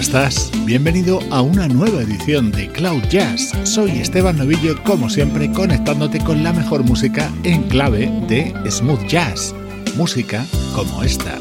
¿Cómo estás? Bienvenido a una nueva edición de Cloud Jazz. Soy Esteban Novillo, como siempre, conectándote con la mejor música en clave de smooth jazz. Música como esta.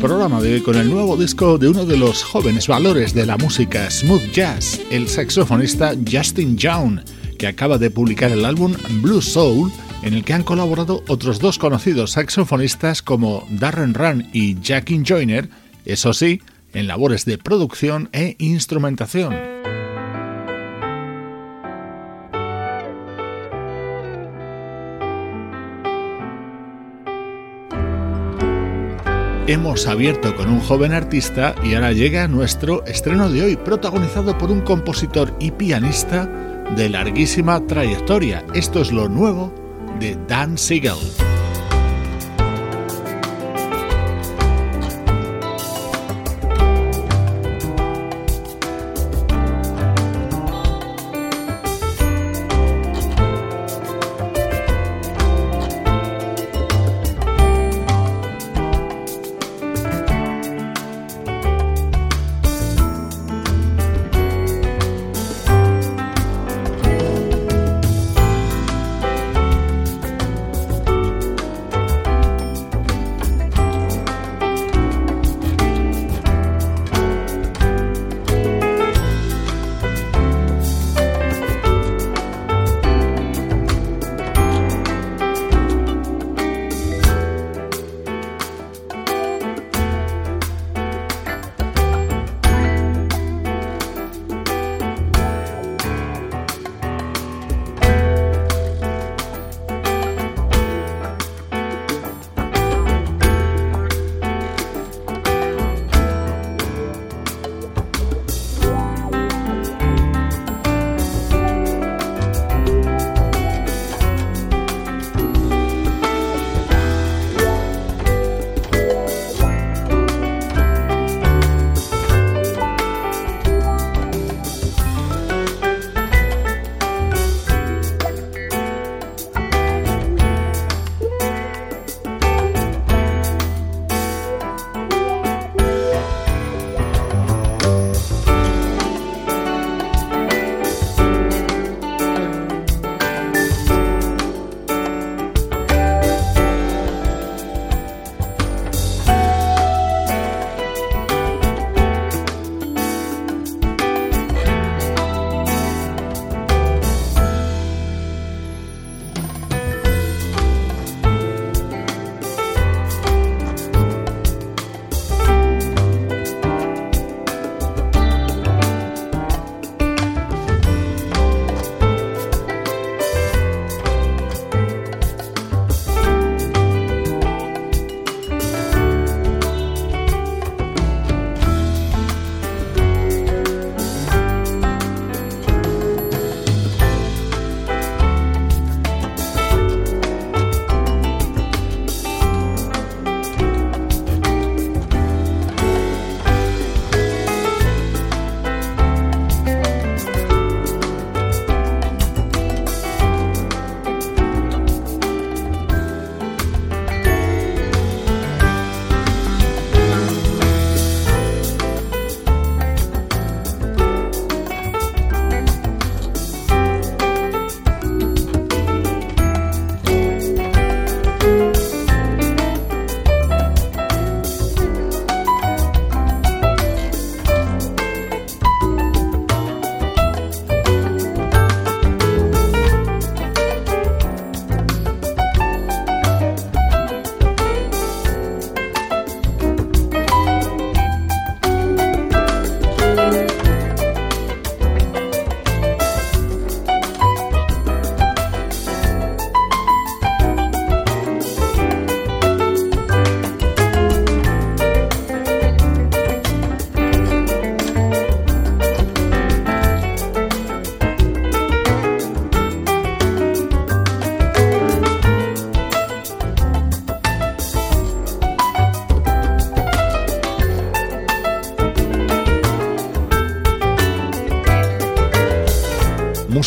Programa de hoy con el nuevo disco de uno de los jóvenes valores de la música smooth jazz, el saxofonista Justin Young, que acaba de publicar el álbum Blue Soul, en el que han colaborado otros dos conocidos saxofonistas como Darren Run y Jackie Joyner, eso sí, en labores de producción e instrumentación. Hemos abierto con un joven artista y ahora llega nuestro estreno de hoy, protagonizado por un compositor y pianista de larguísima trayectoria. Esto es lo nuevo de Dan Siegel.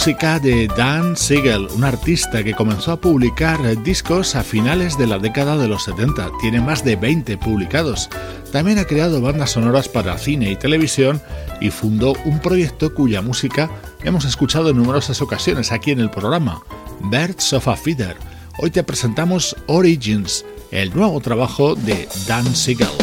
Música de Dan Siegel, un artista que comenzó a publicar discos a finales de la década de los 70. Tiene más de 20 publicados. También ha creado bandas sonoras para cine y televisión y fundó un proyecto cuya música hemos escuchado en numerosas ocasiones aquí en el programa, Birds of a Feather. Hoy te presentamos Origins, el nuevo trabajo de Dan Siegel.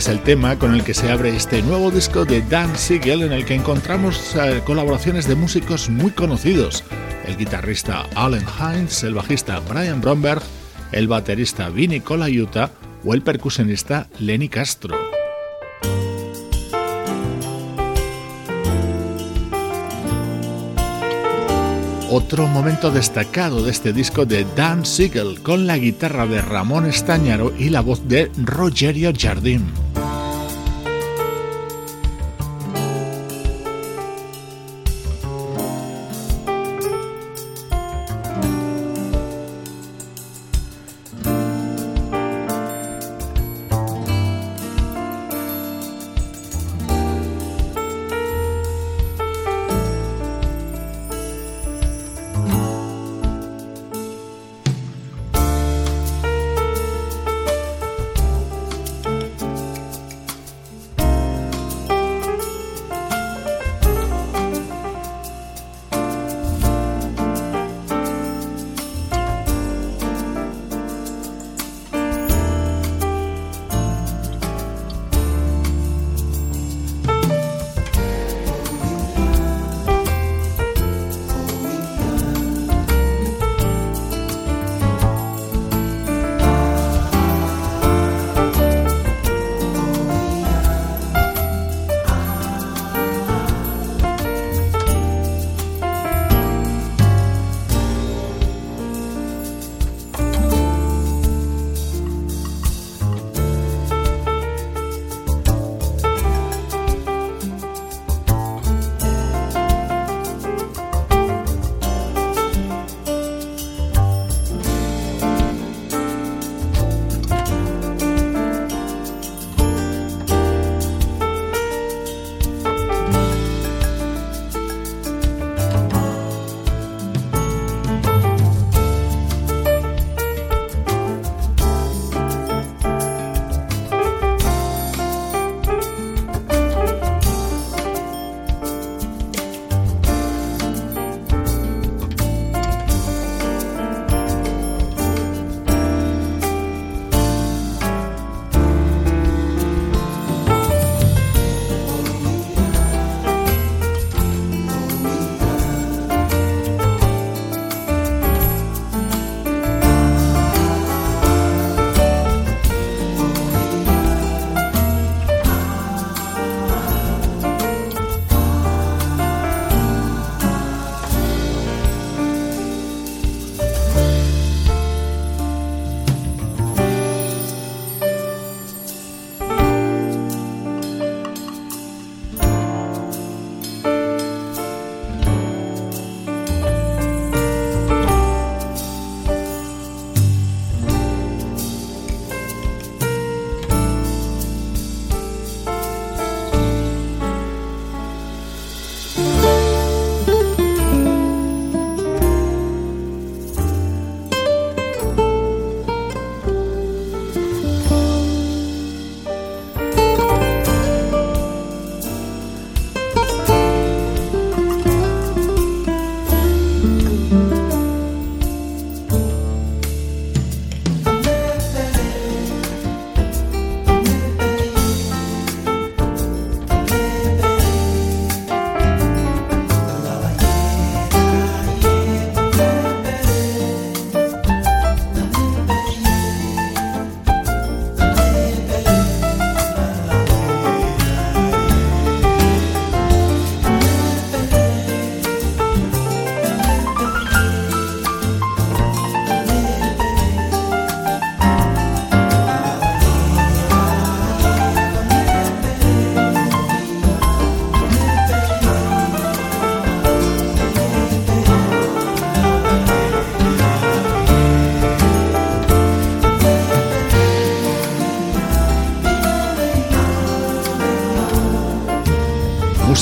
Es el tema con el que se abre este nuevo disco de Dan Siegel en el que encontramos eh, colaboraciones de músicos muy conocidos. El guitarrista Allen Hines, el bajista Brian Bromberg, el baterista Vinny Colaiuta o el percusionista Lenny Castro. Otro momento destacado de este disco de Dan Siegel con la guitarra de Ramón Estañaro y la voz de Rogerio Jardín.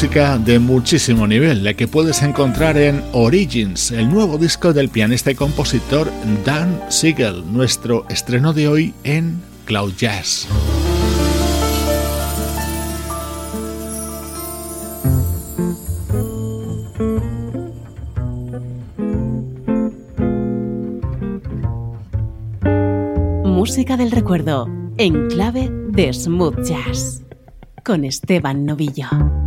Música de muchísimo nivel, la que puedes encontrar en Origins, el nuevo disco del pianista y compositor Dan Siegel, nuestro estreno de hoy en Cloud Jazz. Música del recuerdo en clave de smooth jazz con Esteban Novillo.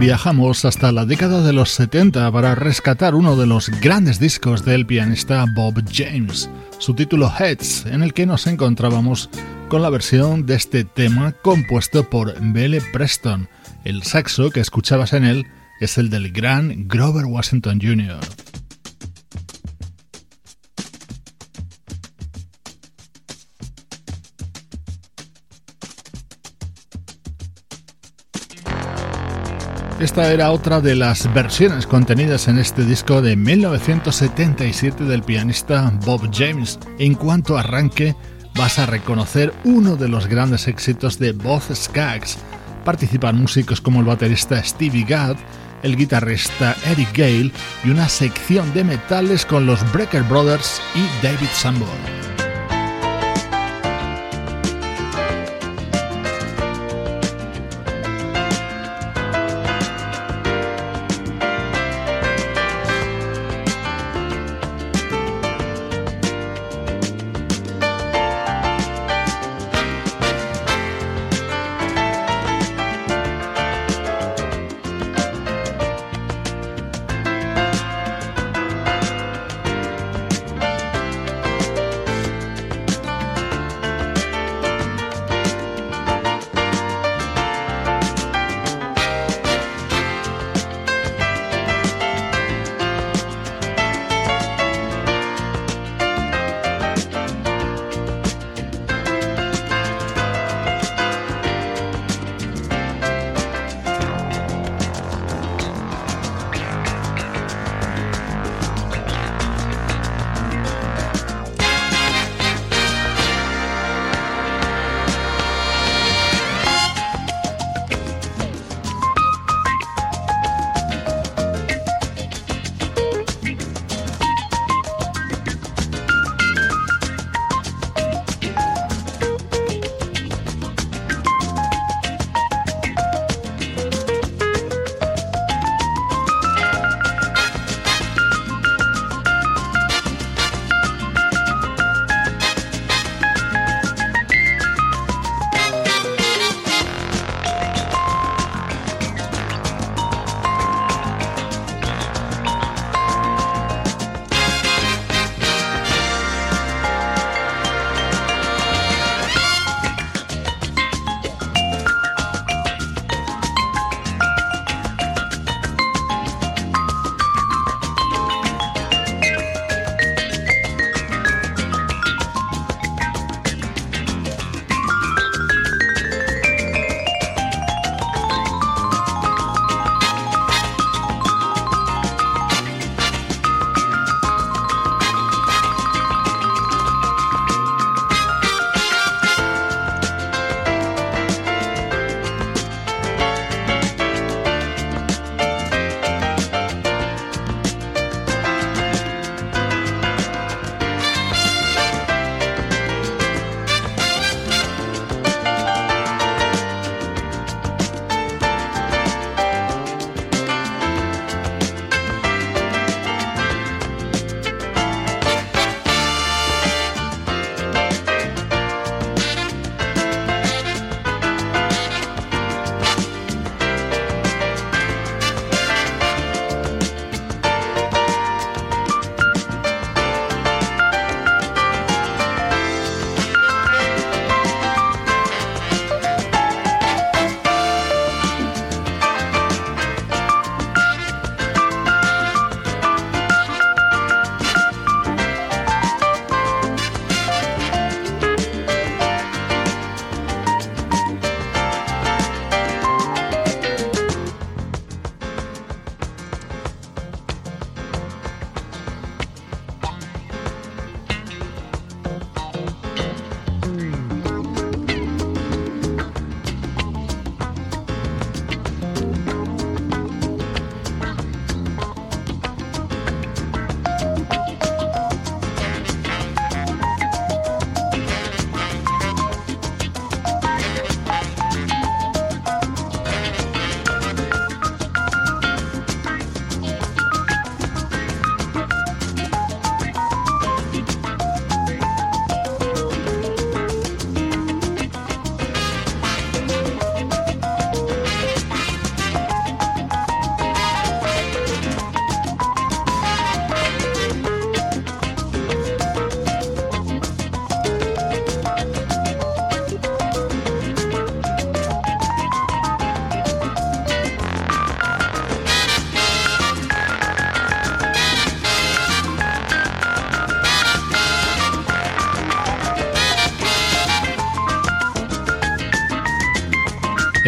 Viajamos hasta la década de los 70 para rescatar uno de los grandes discos del pianista Bob James, su título Heads, en el que nos encontrábamos con la versión de este tema compuesto por Belle Preston. El saxo que escuchabas en él es el del gran Grover Washington Jr. Esta era otra de las versiones contenidas en este disco de 1977 del pianista Bob James. En cuanto arranque, vas a reconocer uno de los grandes éxitos de Bob Skaggs. Participan músicos como el baterista Stevie Gadd, el guitarrista Eric Gale y una sección de metales con los Breaker Brothers y David Sanborn.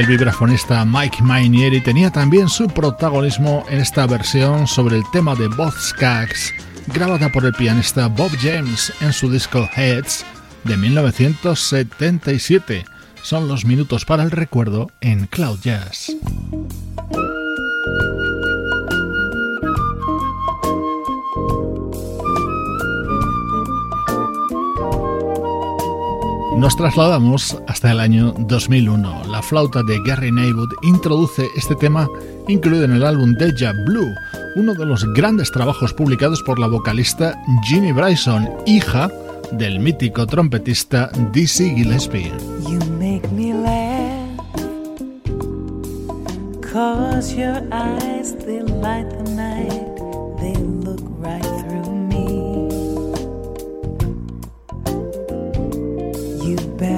El vibrafonista Mike Mainieri tenía también su protagonismo en esta versión sobre el tema de Skaggs, grabada por el pianista Bob James en su disco Heads de 1977. Son los minutos para el recuerdo en Cloud Jazz. Nos trasladamos hasta el año 2001. La flauta de Gary Neywood introduce este tema incluido en el álbum Deja Blue, uno de los grandes trabajos publicados por la vocalista Ginny Bryson, hija del mítico trompetista Dizzy Gillespie.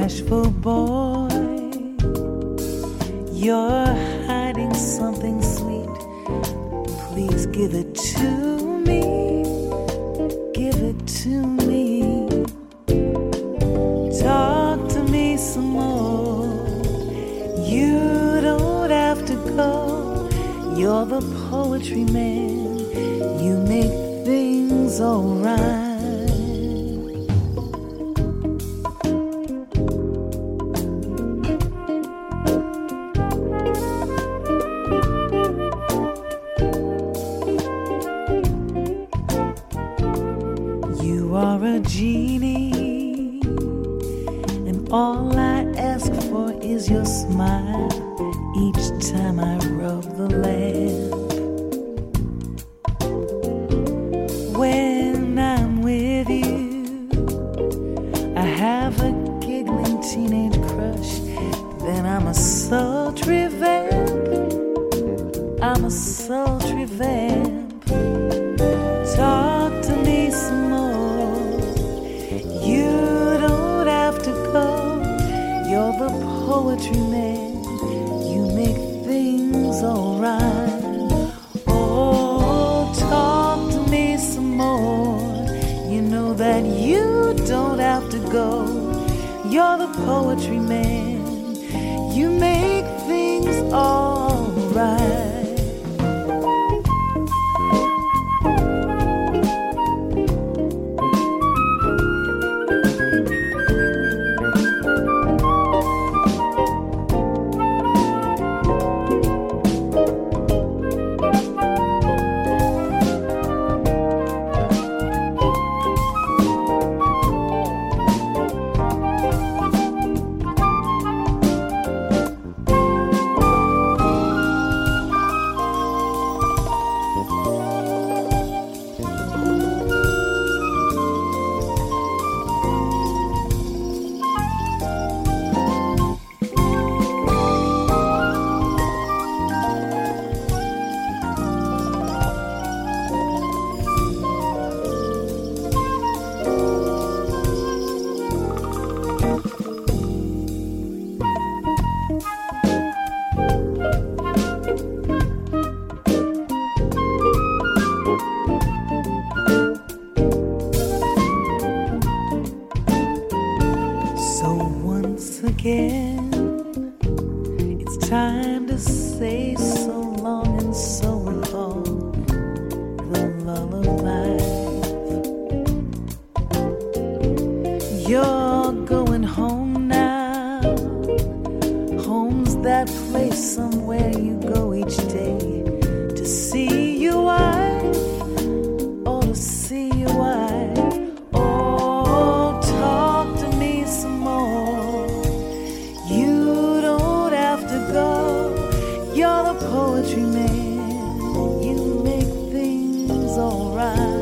Bashful boy, you're hiding something sweet. Please give it to me, give it to me. Talk to me some more. You don't have to go. You're the poetry man. You make things alright. You're the poetry man. You make things alright. So poetry man, you make things alright.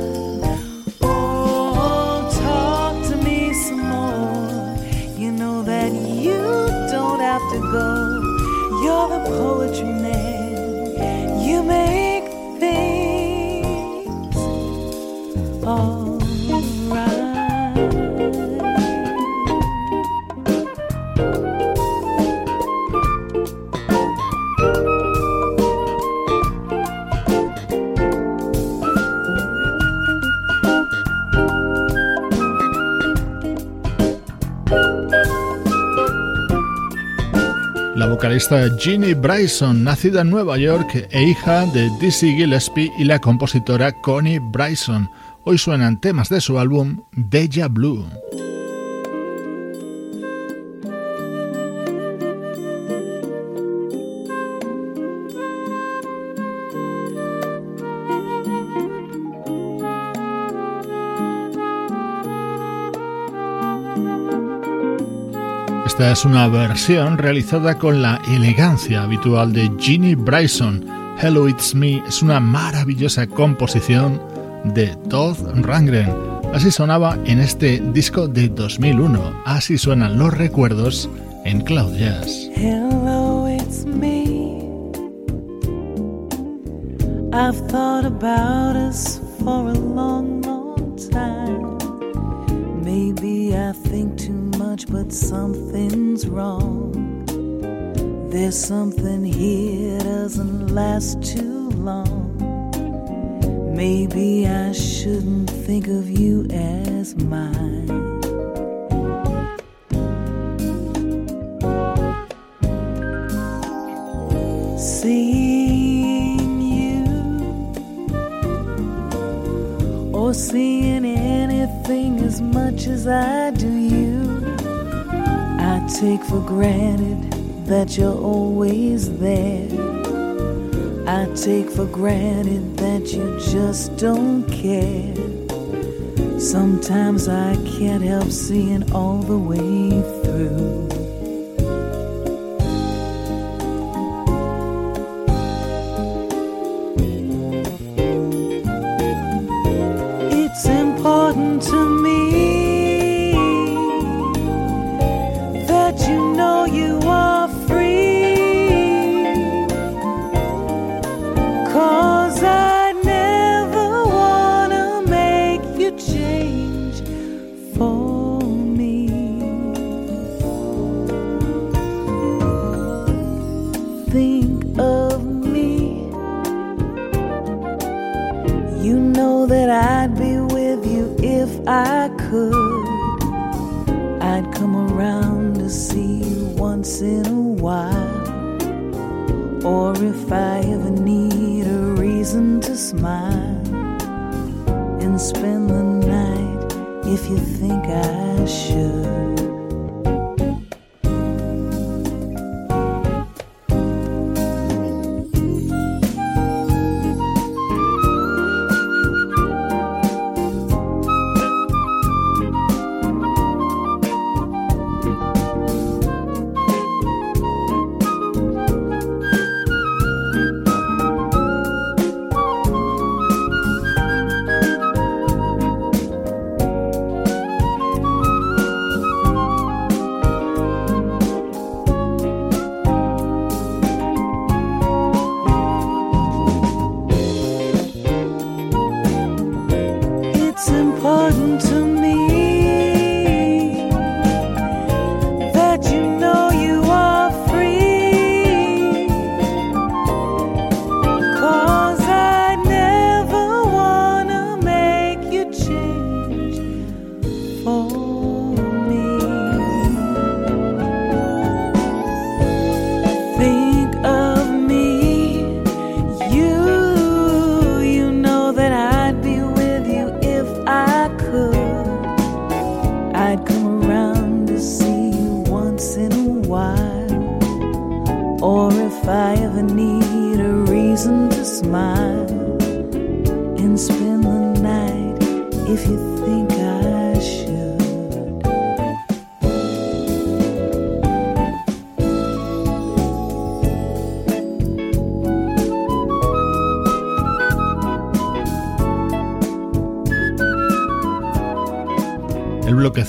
Vocalista Ginny Bryson, nacida en Nueva York e hija de Dizzy Gillespie y la compositora Connie Bryson. Hoy suenan temas de su álbum Deja Blue. Esta es una versión realizada con la elegancia habitual de Ginny Bryson. Hello It's Me es una maravillosa composición de Todd Rangren. Así sonaba en este disco de 2001. Así suenan los recuerdos en Cloud. Hello, it's me. Much, but something's wrong. There's something here doesn't last too long. Maybe I shouldn't think of you as mine. Seeing you or seeing anything as much as I do take for granted that you're always there. I take for granted that you just don't care. Sometimes I can't help seeing all the way through.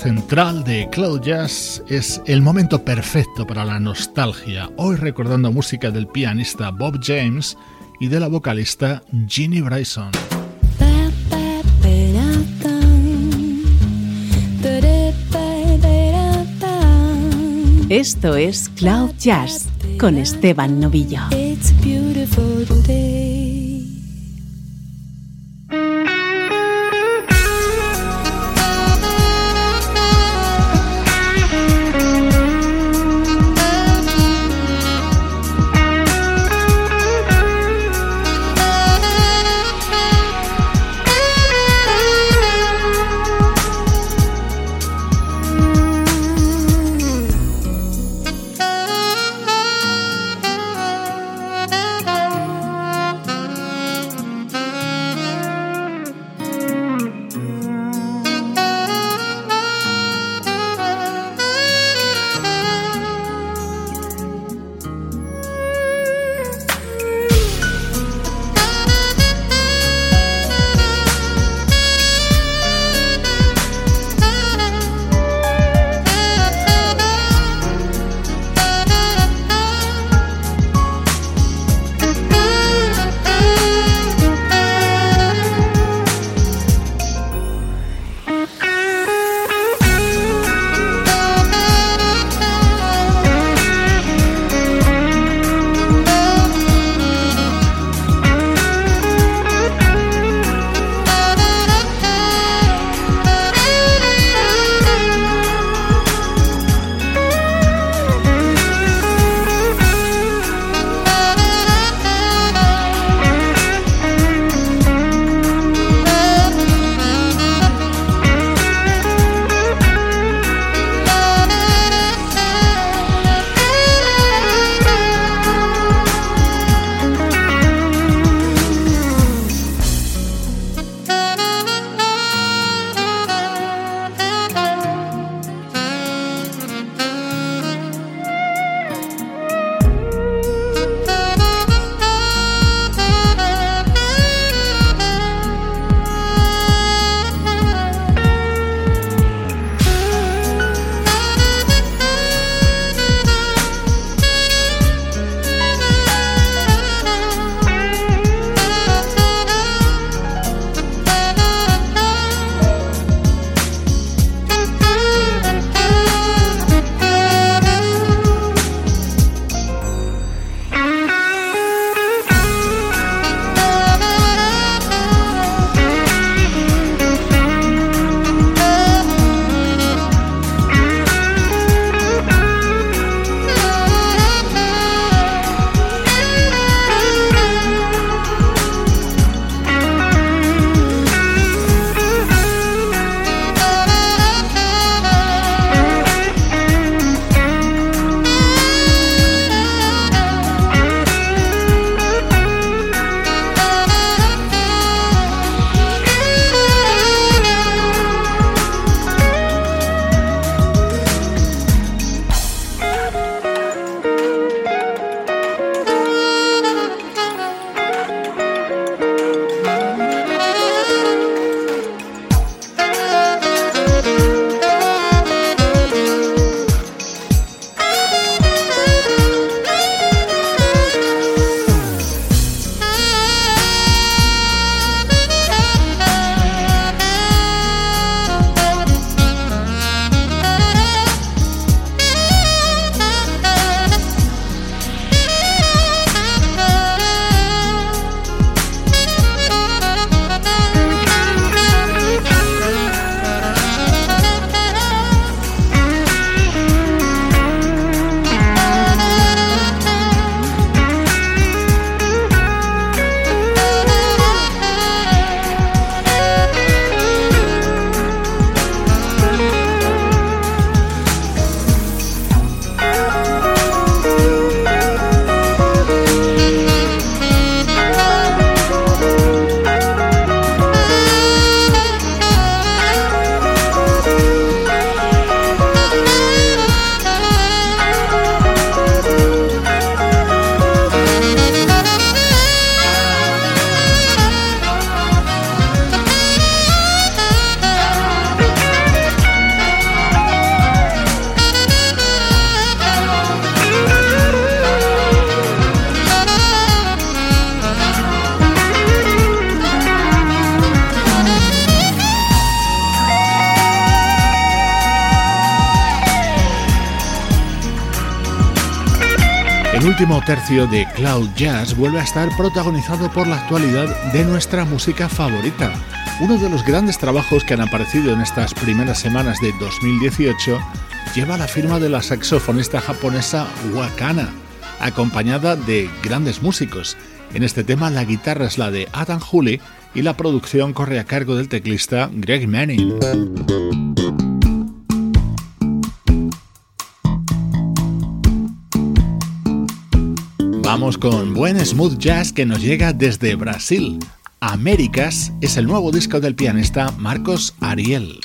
Central de Cloud Jazz es el momento perfecto para la nostalgia, hoy recordando música del pianista Bob James y de la vocalista Ginny Bryson. Esto es Cloud Jazz con Esteban Novillo. Tercio de Cloud Jazz vuelve a estar protagonizado por la actualidad de nuestra música favorita. Uno de los grandes trabajos que han aparecido en estas primeras semanas de 2018 lleva la firma de la saxofonista japonesa Wakana, acompañada de grandes músicos. En este tema la guitarra es la de Adam Hooley y la producción corre a cargo del teclista Greg Manning. Vamos con buen smooth jazz que nos llega desde Brasil. Américas es el nuevo disco del pianista Marcos Ariel.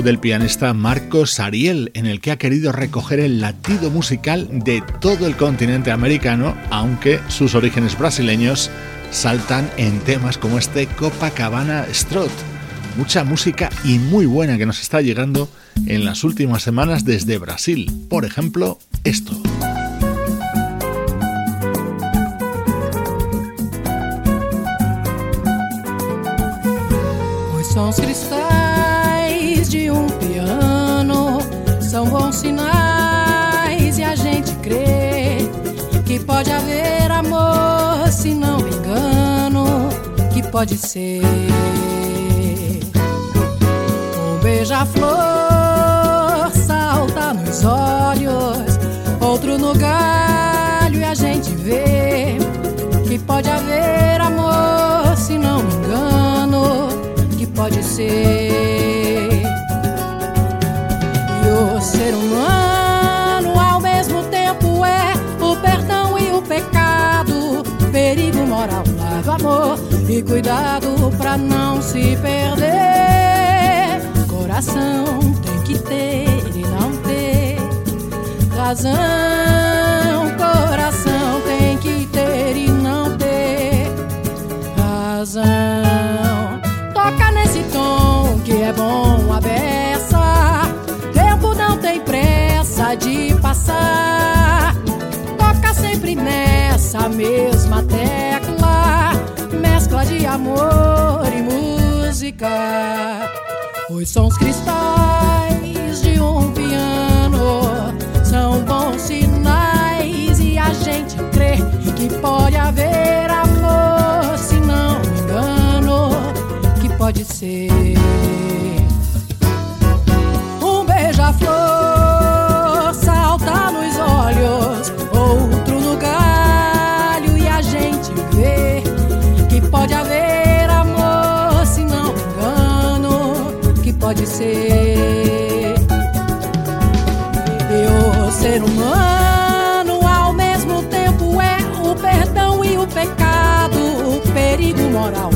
Del pianista Marcos Ariel, en el que ha querido recoger el latido musical de todo el continente americano, aunque sus orígenes brasileños saltan en temas como este Copacabana Strut. Mucha música y muy buena que nos está llegando en las últimas semanas desde Brasil. Por ejemplo, esto. Pode ser um beija-flor salta nos olhos, outro no galho e a gente vê que pode haver amor, se não me engano, que pode ser. E o ser humano moral, lado amor e cuidado pra não se perder. Coração tem que ter e não ter razão. Coração tem que ter e não ter razão. Toca nesse tom que é bom a beça. Tempo não tem pressa de passar. Toca sempre nessa mesma música. Os sons cristais de um piano são bons sinais e a gente crê que pode haver amor, se não me engano, que pode ser que pode ser. E o ser humano ao mesmo tempo é o perdão e o pecado, o perigo moral,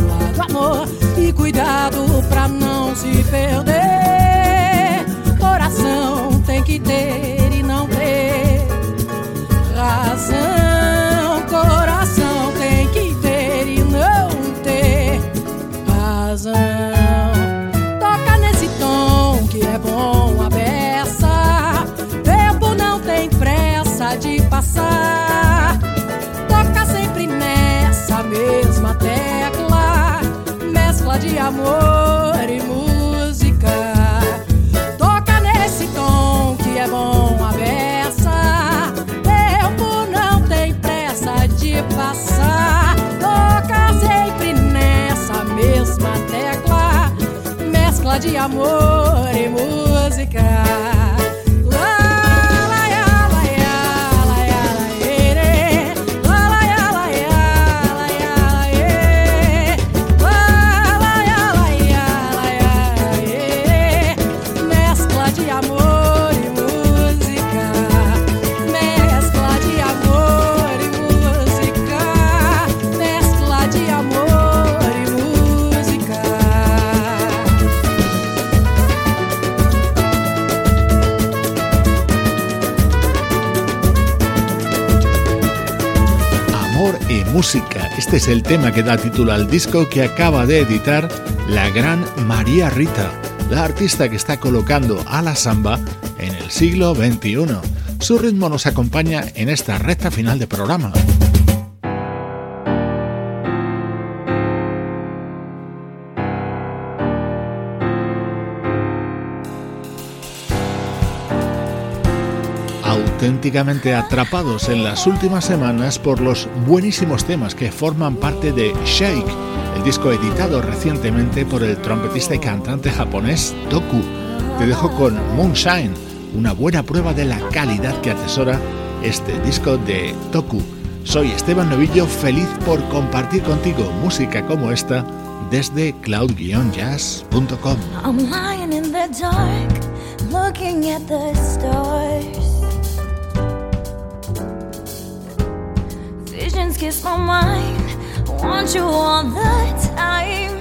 amor e música. Toca nesse tom que é bom a beça. Tempo não tem pressa de passar. Toca sempre nessa mesma tecla. Mescla de amor e música. Este es el tema que da título al disco que acaba de editar la gran María Rita, la artista que está colocando a la samba en el siglo XXI. Su ritmo nos acompaña en esta recta final de programa. Auténticamente atrapados en las últimas semanas por los buenísimos temas que forman parte de Shake, el disco editado recientemente por el trompetista y cantante japonés Toku. Te dejo con Moonshine, una buena prueba de la calidad que atesora este disco de Toku. Soy Esteban Novillo, feliz por compartir contigo música como esta desde cloud-jazz.com. Looking at the stars. My mind, I want you all the time.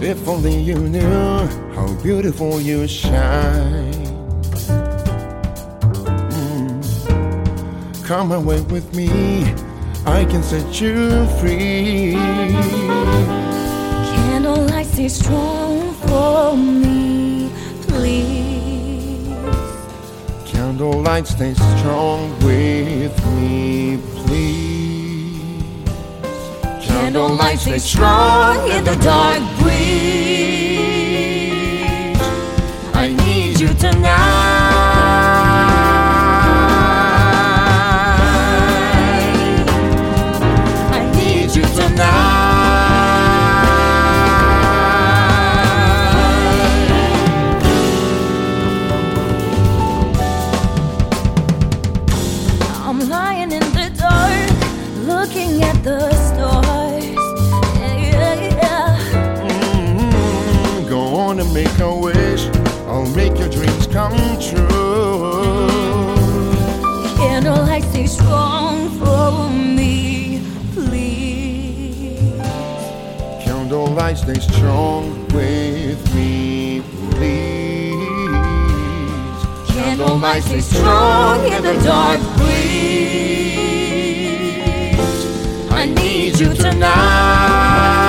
If only you knew how beautiful you shine. Mm. Come away with me, I can set you free. Candlelight stay strong for me, Candlelight, stay strong with me, please. Candlelight stay strong in the dark breeze. I need you tonight. stay strong with me, please. Candlelight, stay strong in the dark, please. I need you tonight.